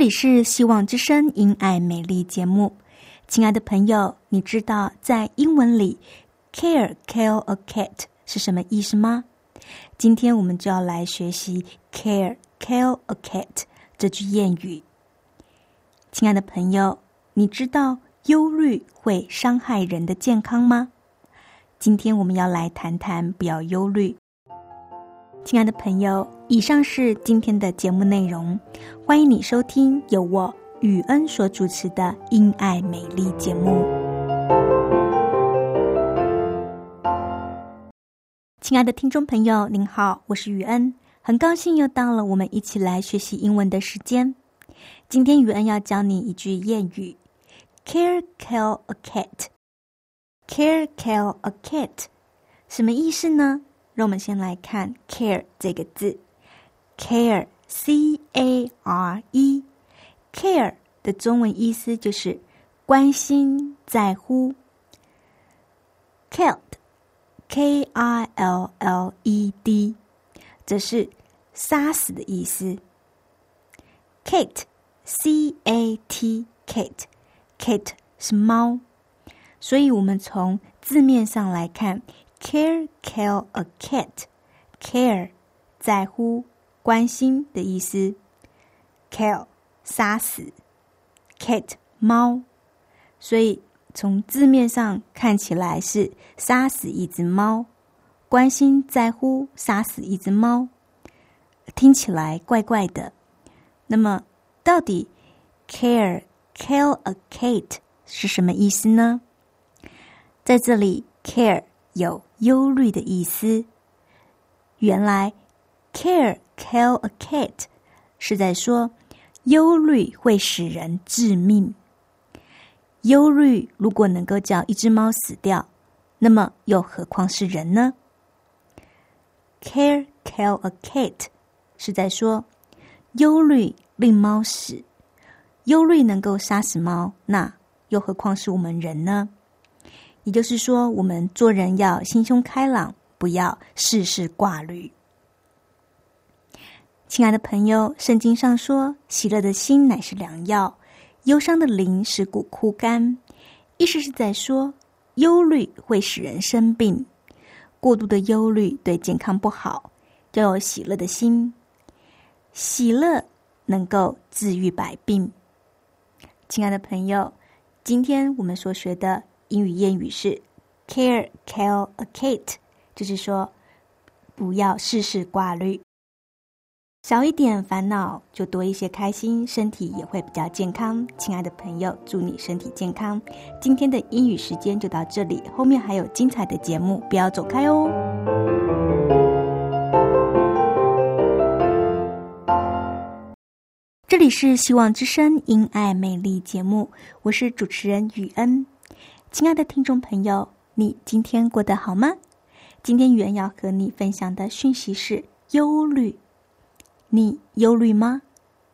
这里是希望之声因爱美丽节目，亲爱的朋友，你知道在英文里 “care kill a cat” 是什么意思吗？今天我们就要来学习 “care kill a cat” 这句谚语。亲爱的朋友，你知道忧虑会伤害人的健康吗？今天我们要来谈谈不要忧虑。亲爱的朋友。以上是今天的节目内容，欢迎你收听由我雨恩所主持的《因爱美丽》节目。亲爱的听众朋友，您好，我是雨恩，很高兴又到了我们一起来学习英文的时间。今天雨恩要教你一句谚语：“Care kill a cat。”“Care kill a cat” 什么意思呢？让我们先来看 “care” 这个字。care c a r e care 的中文意思就是关心在乎。killed k i l l e d 则是杀死的意思。Kate c a t Kate，Kate 是猫，所以我们从字面上来看，care kill a cat care 在乎。关心的意思，kill 杀死，cat 猫，所以从字面上看起来是杀死一只猫，关心在乎杀死一只猫，听起来怪怪的。那么，到底 care kill a cat 是什么意思呢？在这里，care 有忧虑的意思，原来 care。Kill a cat，是在说忧虑会使人致命。忧虑如果能够叫一只猫死掉，那么又何况是人呢？Care kill a cat，是在说忧虑令猫死，忧虑能够杀死猫，那又何况是我们人呢？也就是说，我们做人要心胸开朗，不要事事挂虑。亲爱的朋友，圣经上说：“喜乐的心乃是良药，忧伤的灵使骨枯干。”意思是在说，忧虑会使人生病，过度的忧虑对健康不好。要有喜乐的心，喜乐能够治愈百病。亲爱的朋友，今天我们所学的英语谚语是 “care kill a cat”，就是说，不要事事挂虑。少一点烦恼，就多一些开心，身体也会比较健康。亲爱的朋友，祝你身体健康。今天的英语时间就到这里，后面还有精彩的节目，不要走开哦。这里是希望之声因爱美丽节目，我是主持人雨恩。亲爱的听众朋友，你今天过得好吗？今天雨恩要和你分享的讯息是忧虑。你忧虑吗？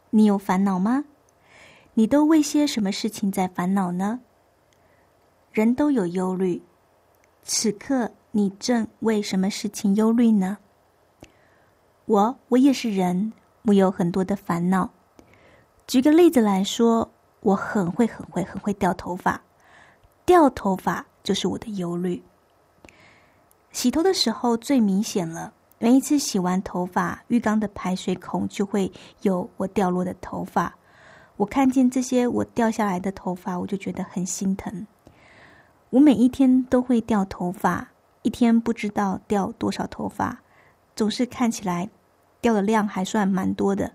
你有烦恼吗？你都为些什么事情在烦恼呢？人都有忧虑，此刻你正为什么事情忧虑呢？我，我也是人，我有很多的烦恼。举个例子来说，我很会、很会、很会掉头发，掉头发就是我的忧虑。洗头的时候最明显了。每一次洗完头发，浴缸的排水孔就会有我掉落的头发。我看见这些我掉下来的头发，我就觉得很心疼。我每一天都会掉头发，一天不知道掉多少头发，总是看起来掉的量还算蛮多的。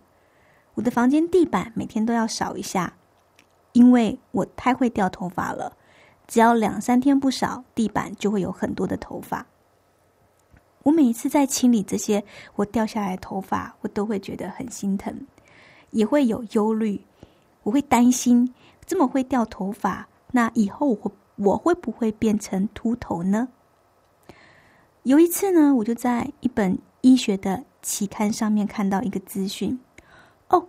我的房间地板每天都要扫一下，因为我太会掉头发了。只要两三天不扫，地板就会有很多的头发。我每一次在清理这些我掉下来的头发，我都会觉得很心疼，也会有忧虑。我会担心这么会掉头发，那以后我我会不会变成秃头呢？有一次呢，我就在一本医学的期刊上面看到一个资讯，哦，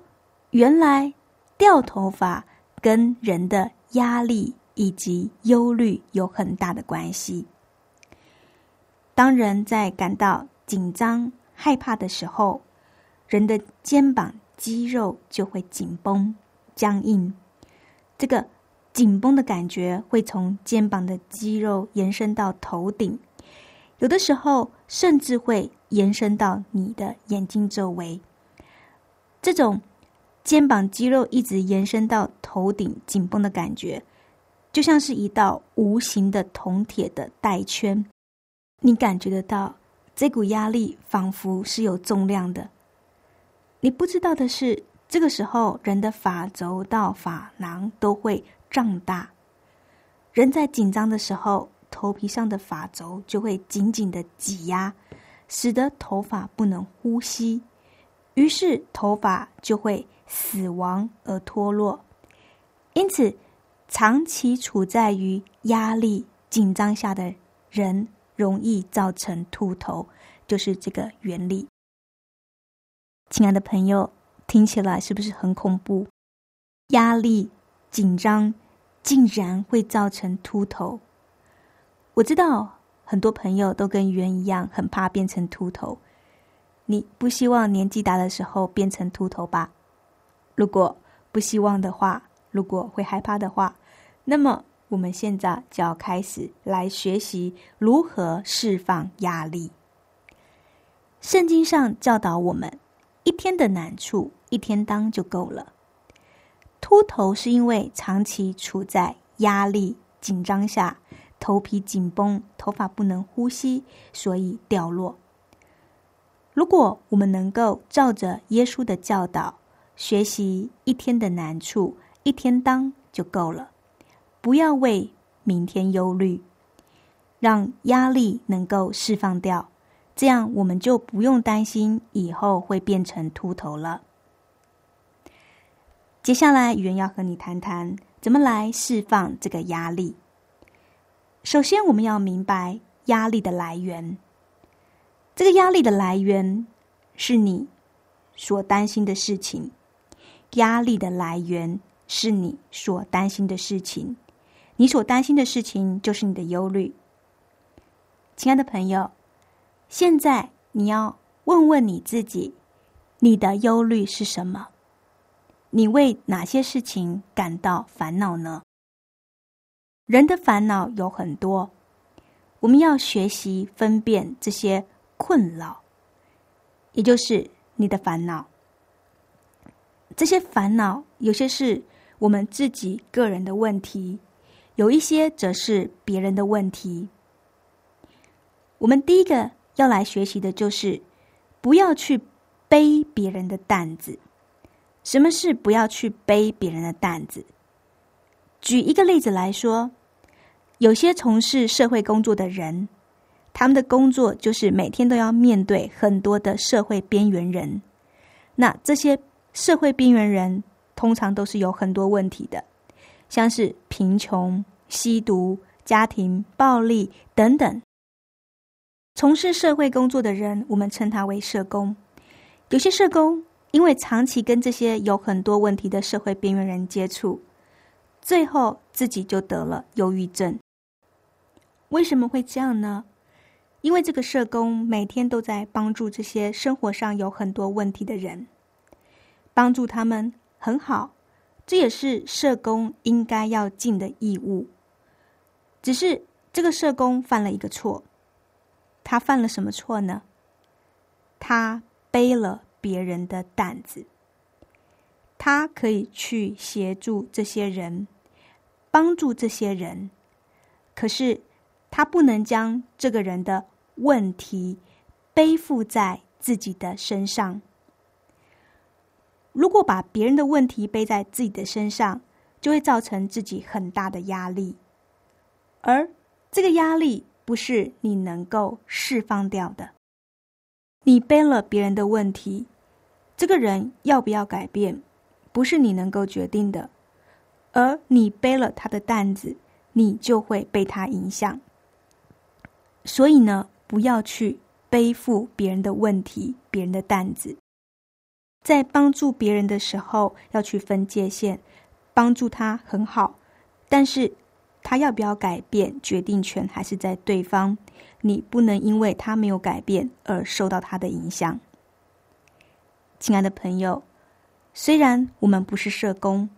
原来掉头发跟人的压力以及忧虑有很大的关系。当人在感到紧张、害怕的时候，人的肩膀肌肉就会紧绷、僵硬。这个紧绷的感觉会从肩膀的肌肉延伸到头顶，有的时候甚至会延伸到你的眼睛周围。这种肩膀肌肉一直延伸到头顶紧绷的感觉，就像是一道无形的铜铁的带圈。你感觉得到这股压力，仿佛是有重量的。你不知道的是，这个时候人的发轴到发囊都会胀大。人在紧张的时候，头皮上的发轴就会紧紧的挤压，使得头发不能呼吸，于是头发就会死亡而脱落。因此，长期处在于压力紧张下的人。容易造成秃头，就是这个原理。亲爱的朋友，听起来是不是很恐怖？压力、紧张，竟然会造成秃头。我知道很多朋友都跟圆一样，很怕变成秃头。你不希望年纪大的时候变成秃头吧？如果不希望的话，如果会害怕的话，那么。我们现在就要开始来学习如何释放压力。圣经上教导我们，一天的难处一天当就够了。秃头是因为长期处在压力紧张下，头皮紧绷，头发不能呼吸，所以掉落。如果我们能够照着耶稣的教导学习，一天的难处一天当就够了。不要为明天忧虑，让压力能够释放掉，这样我们就不用担心以后会变成秃头了。接下来，语言要和你谈谈怎么来释放这个压力。首先，我们要明白压力的来源。这个压力的来源是你所担心的事情，压力的来源是你所担心的事情。你所担心的事情就是你的忧虑，亲爱的朋友。现在你要问问你自己：你的忧虑是什么？你为哪些事情感到烦恼呢？人的烦恼有很多，我们要学习分辨这些困扰，也就是你的烦恼。这些烦恼有些是我们自己个人的问题。有一些则是别人的问题。我们第一个要来学习的就是不要去背别人的担子。什么是不要去背别人的担子？举一个例子来说，有些从事社会工作的人，他们的工作就是每天都要面对很多的社会边缘人。那这些社会边缘人通常都是有很多问题的。像是贫穷、吸毒、家庭暴力等等，从事社会工作的人，我们称他为社工。有些社工因为长期跟这些有很多问题的社会边缘人接触，最后自己就得了忧郁症。为什么会这样呢？因为这个社工每天都在帮助这些生活上有很多问题的人，帮助他们很好。这也是社工应该要尽的义务。只是这个社工犯了一个错，他犯了什么错呢？他背了别人的担子。他可以去协助这些人，帮助这些人，可是他不能将这个人的问题背负在自己的身上。如果把别人的问题背在自己的身上，就会造成自己很大的压力，而这个压力不是你能够释放掉的。你背了别人的问题，这个人要不要改变？不是你能够决定的，而你背了他的担子，你就会被他影响。所以呢，不要去背负别人的问题、别人的担子。在帮助别人的时候，要去分界线，帮助他很好，但是他要不要改变，决定权还是在对方。你不能因为他没有改变而受到他的影响。亲爱的朋友。虽然我们不是社工，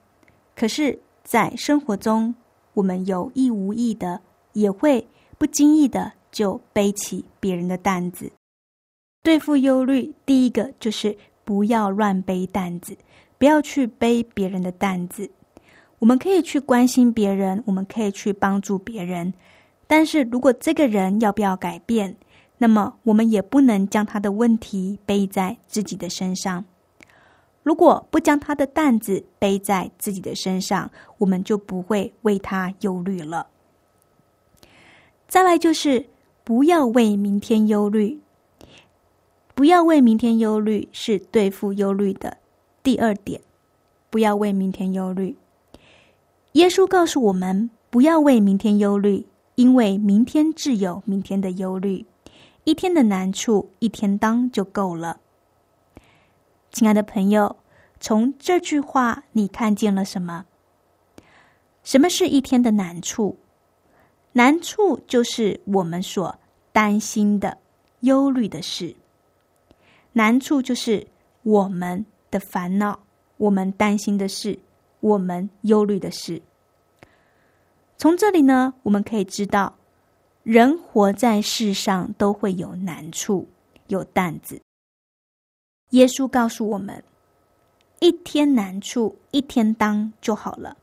可是，在生活中，我们有意无意的也会不经意的就背起别人的担子。对付忧虑，第一个就是不要乱背担子，不要去背别人的担子。我们可以去关心别人，我们可以去帮助别人，但是如果这个人要不要改变，那么我们也不能将他的问题背在自己的身上。如果不将他的担子背在自己的身上，我们就不会为他忧虑了。再来就是不要为明天忧虑，不要为明天忧虑是对付忧虑的第二点。不要为明天忧虑。耶稣告诉我们，不要为明天忧虑，因为明天自有明天的忧虑，一天的难处一天当就够了。亲爱的朋友，从这句话你看见了什么？什么是一天的难处？难处就是我们所担心的、忧虑的事。难处就是我们的烦恼、我们担心的事、我们忧虑的事。从这里呢，我们可以知道，人活在世上都会有难处、有担子。耶稣告诉我们：“一天难处一天当就好了。”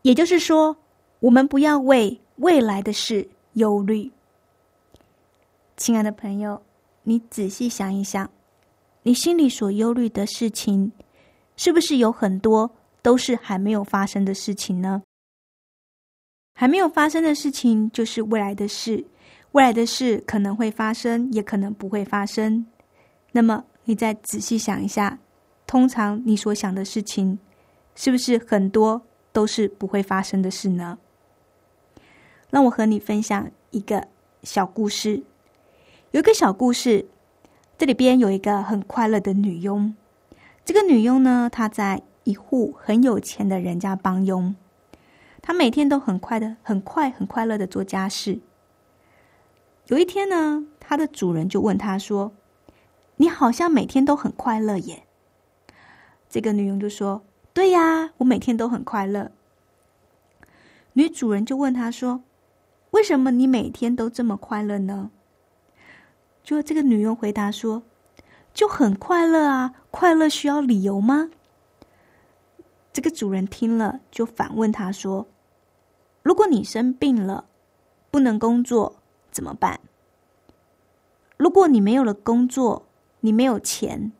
也就是说，我们不要为未来的事忧虑。亲爱的朋友，你仔细想一想，你心里所忧虑的事情，是不是有很多都是还没有发生的事情呢？还没有发生的事情，就是未来的事。未来的事可能会发生，也可能不会发生。那么，你再仔细想一下，通常你所想的事情，是不是很多都是不会发生的事呢？让我和你分享一个小故事。有一个小故事，这里边有一个很快乐的女佣。这个女佣呢，她在一户很有钱的人家帮佣，她每天都很快的、很快、很快乐的做家事。有一天呢，她的主人就问她说。你好像每天都很快乐耶。这个女佣就说：“对呀，我每天都很快乐。”女主人就问她说：“为什么你每天都这么快乐呢？”就这个女佣回答说：“就很快乐啊，快乐需要理由吗？”这个主人听了就反问他说：“如果你生病了，不能工作怎么办？如果你没有了工作？”你没有钱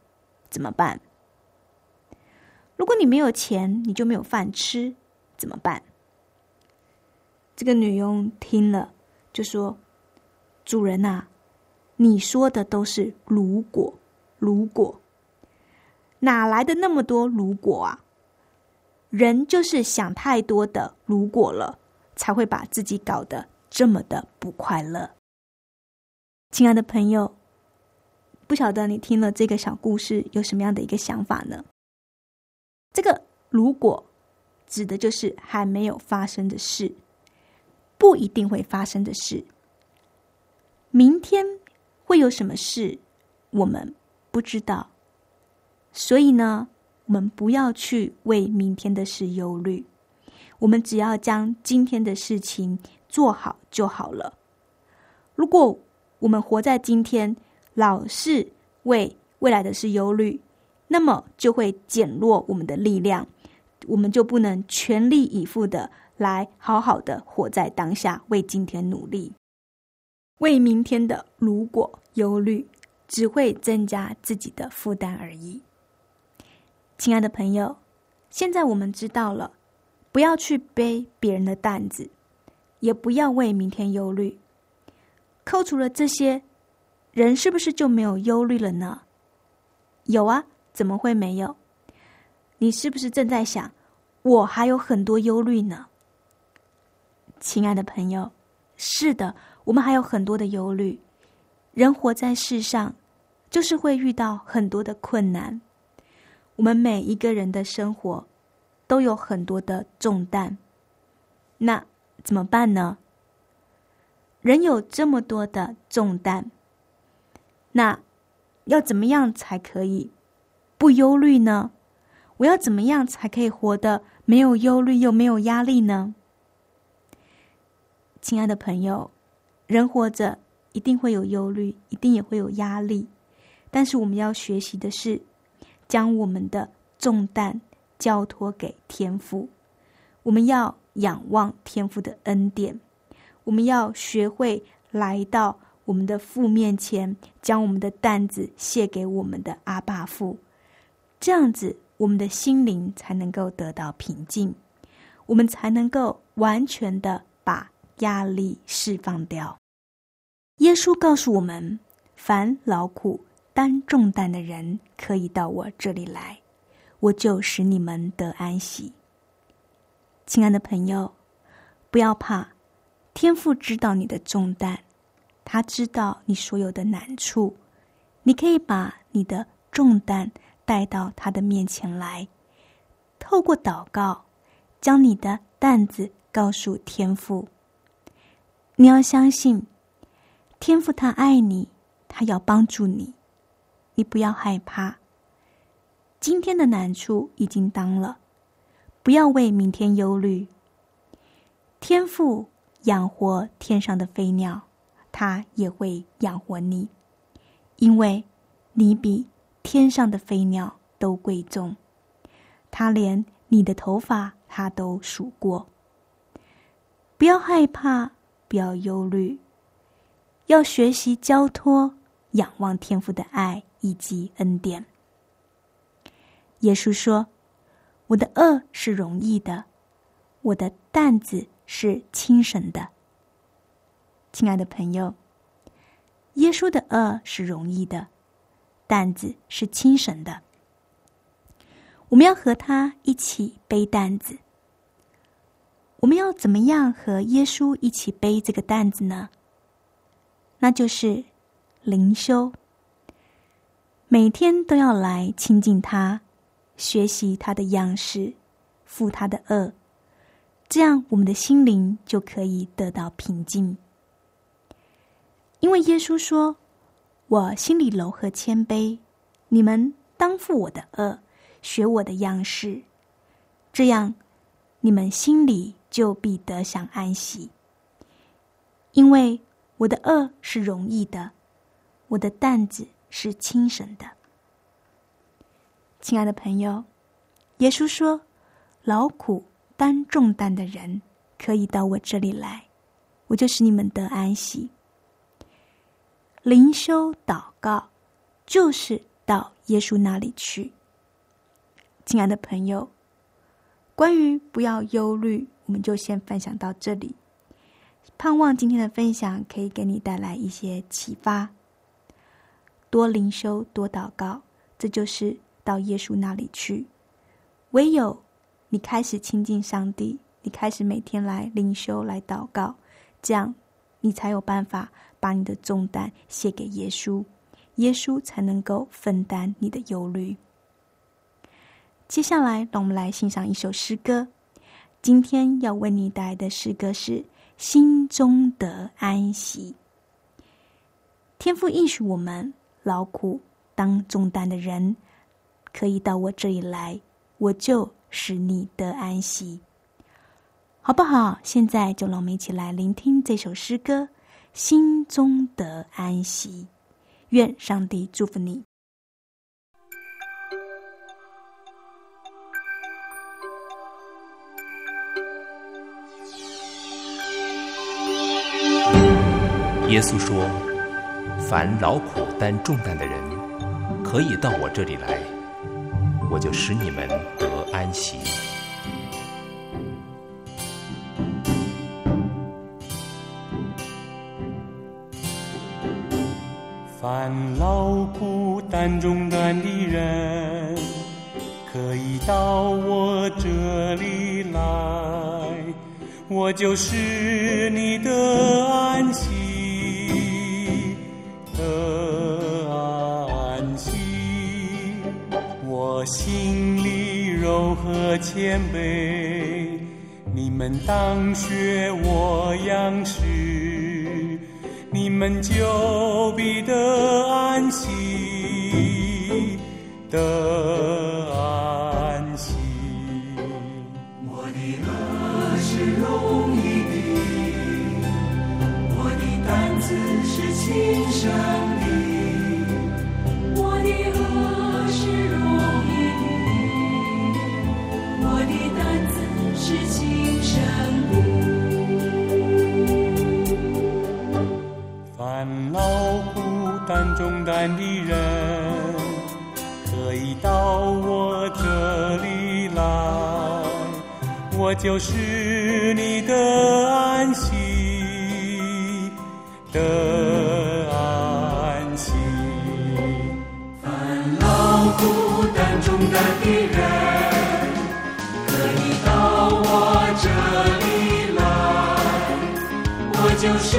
怎么办？如果你没有钱，你就没有饭吃，怎么办？这个女佣听了就说：“主人呐，你说的都是如果，如果哪来的那么多如果啊？人就是想太多的如果了，才会把自己搞得这么的不快乐。”亲爱的朋友。不晓得你听了这个小故事有什么样的一个想法呢？这个如果指的就是还没有发生的事，不一定会发生的事。明天会有什么事，我们不知道。所以呢，我们不要去为明天的事忧虑，我们只要将今天的事情做好就好了。如果我们活在今天，老是为未来的事忧虑，那么就会减弱我们的力量，我们就不能全力以赴的来好好的活在当下，为今天努力。为明天的如果忧虑，只会增加自己的负担而已。亲爱的朋友，现在我们知道了，不要去背别人的担子，也不要为明天忧虑。扣除了这些，人是不是就没有忧虑了呢？有啊，怎么会没有？你是不是正在想，我还有很多忧虑呢？亲爱的朋友，是的。我们还有很多的忧虑，人活在世上，就是会遇到很多的困难。我们每一个人的生活都有很多的重担，那怎么办呢？人有这么多的重担，那要怎么样才可以不忧虑呢？我要怎么样才可以活得没有忧虑又没有压力呢？亲爱的朋友。人活着一定会有忧虑，一定也会有压力，但是我们要学习的是，将我们的重担交托给天父。我们要仰望天父的恩典，我们要学会来到我们的父面前，将我们的担子卸给我们的阿爸父。这样子，我们的心灵才能够得到平静，我们才能够完全的把压力释放掉。耶稣告诉我们：“凡劳苦担重担的人，可以到我这里来，我就使你们得安息。”亲爱的朋友，不要怕，天父知道你的重担，他知道你所有的难处，你可以把你的重担带到他的面前来，透过祷告，将你的担子告诉天父。你要相信。天父他爱你，他要帮助你，你不要害怕。今天的难处已经当了，不要为明天忧虑。天父养活天上的飞鸟，他也会养活你，因为你比天上的飞鸟都贵重。他连你的头发他都数过。不要害怕，不要忧虑。要学习交托、仰望天父的爱以及恩典。耶稣说：“我的恶是容易的，我的担子是轻省的。”亲爱的朋友，耶稣的恶是容易的，担子是轻省的。我们要和他一起背担子。我们要怎么样和耶稣一起背这个担子呢？那就是灵修，每天都要来亲近他，学习他的样式，负他的恶，这样我们的心灵就可以得到平静。因为耶稣说：“我心里柔和谦卑，你们当负我的恶，学我的样式，这样你们心里就必得享安息。”因为。我的恶是容易的，我的担子是轻省的。亲爱的朋友，耶稣说：“劳苦担重担的人，可以到我这里来，我就使你们得安息。”灵修祷告就是到耶稣那里去。亲爱的朋友，关于不要忧虑，我们就先分享到这里。盼望今天的分享可以给你带来一些启发。多灵修，多祷告，这就是到耶稣那里去。唯有你开始亲近上帝，你开始每天来灵修、来祷告，这样你才有办法把你的重担卸给耶稣，耶稣才能够分担你的忧虑。接下来，让我们来欣赏一首诗歌。今天要为你带来的诗歌是。心中得安息。天父应许我们，劳苦当重担的人，可以到我这里来，我就使你得安息，好不好？现在就让我们一起来聆听这首诗歌，心中得安息。愿上帝祝福你。耶稣说：“凡劳苦担重担的人，可以到我这里来，我就使你们得安息。”凡劳苦担重担的人，可以到我这里来，我就是你的安息。我心里柔和谦卑，你们当学我样式，你们就必得安息，的单重担的人，可以到我这里来，我就是你的安息，的安息。烦恼孤单重担的人。可以到我这里来，我就是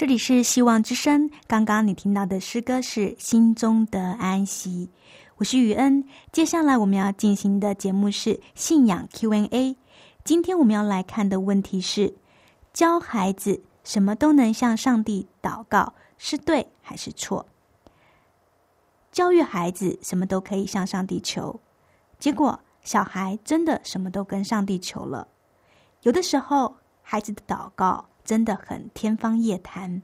这里是希望之声。刚刚你听到的诗歌是《心中的安息》，我是雨恩。接下来我们要进行的节目是信仰 Q&A。今天我们要来看的问题是：教孩子什么都能向上帝祷告，是对还是错？教育孩子什么都可以向上帝求，结果小孩真的什么都跟上帝求了。有的时候，孩子的祷告。真的很天方夜谭，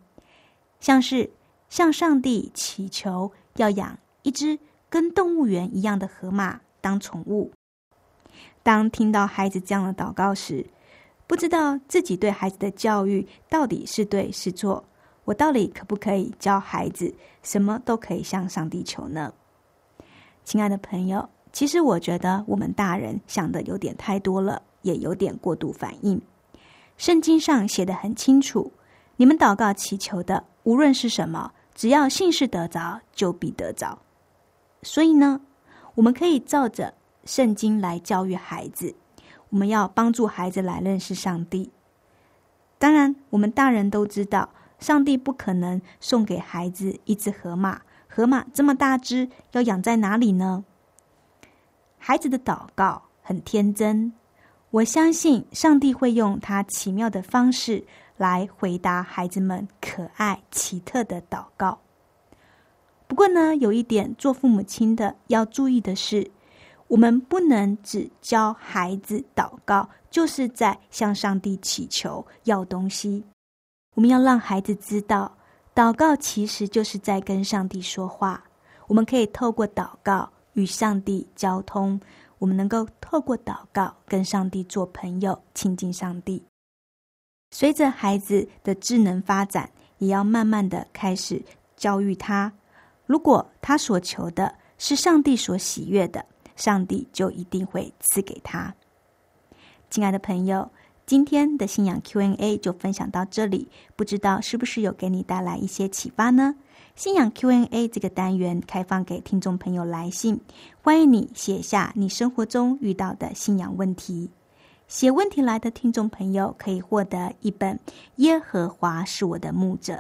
像是向上帝祈求要养一只跟动物园一样的河马当宠物。当听到孩子这样的祷告时，不知道自己对孩子的教育到底是对是错。我到底可不可以教孩子什么都可以向上帝求呢？亲爱的朋友，其实我觉得我们大人想的有点太多了，也有点过度反应。圣经上写的很清楚，你们祷告祈求的，无论是什么，只要信是得着，就必得着。所以呢，我们可以照着圣经来教育孩子，我们要帮助孩子来认识上帝。当然，我们大人都知道，上帝不可能送给孩子一只河马，河马这么大只，要养在哪里呢？孩子的祷告很天真，我相信上帝会用他奇妙的方式来回答孩子们可爱奇特的祷告。不过呢，有一点做父母亲的要注意的是，我们不能只教孩子祷告，就是在向上帝祈求要东西。我们要让孩子知道，祷告其实就是在跟上帝说话。我们可以透过祷告。与上帝交通，我们能够透过祷告跟上帝做朋友，亲近上帝。随着孩子的智能发展，也要慢慢的开始教育他。如果他所求的是上帝所喜悦的，上帝就一定会赐给他。亲爱的朋友，今天的信仰 Q&A 就分享到这里，不知道是不是有给你带来一些启发呢？信仰 Q&A 这个单元开放给听众朋友来信，欢迎你写下你生活中遇到的信仰问题。写问题来的听众朋友可以获得一本《耶和华是我的牧者》。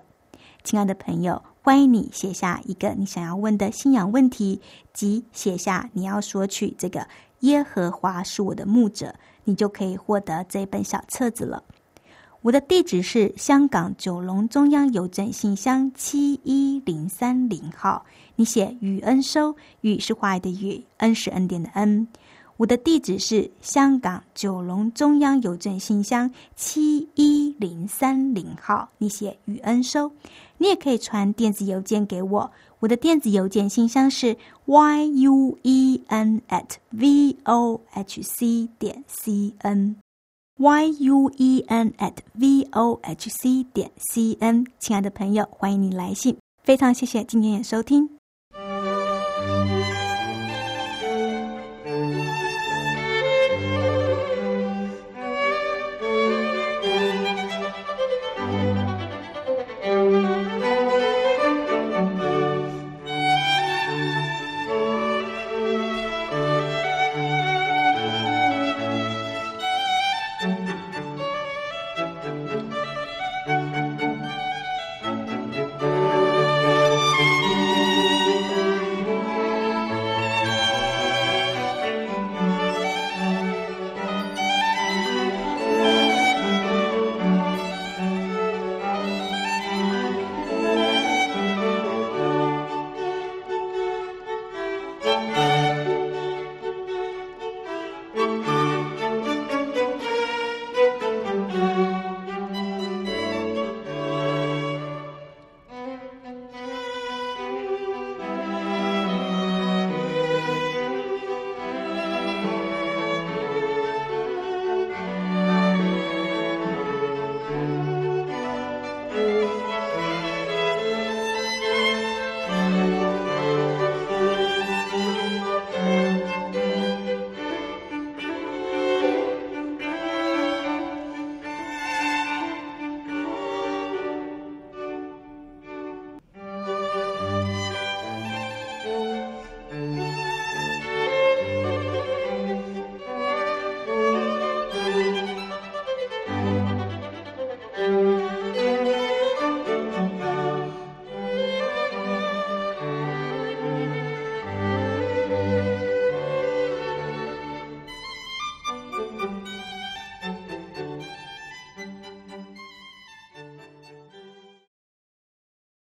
亲爱的朋友，欢迎你写下一个你想要问的信仰问题，及写下你要索取这个《耶和华是我的牧者》，你就可以获得这本小册子了。我的地址是香港九龙中央邮政信箱七一零三零号。你写“雨恩收”，“雨”是花的“雨”，“恩”是恩典的“恩”。我的地址是香港九龙中央邮政信箱七一零三零号。你写“雨恩收”，你也可以传电子邮件给我。我的电子邮件信箱是 y u e n at v o h c 点 c n。Y u e n at v o h c 点 c n，亲爱的朋友，欢迎你来信，非常谢谢今天的收听。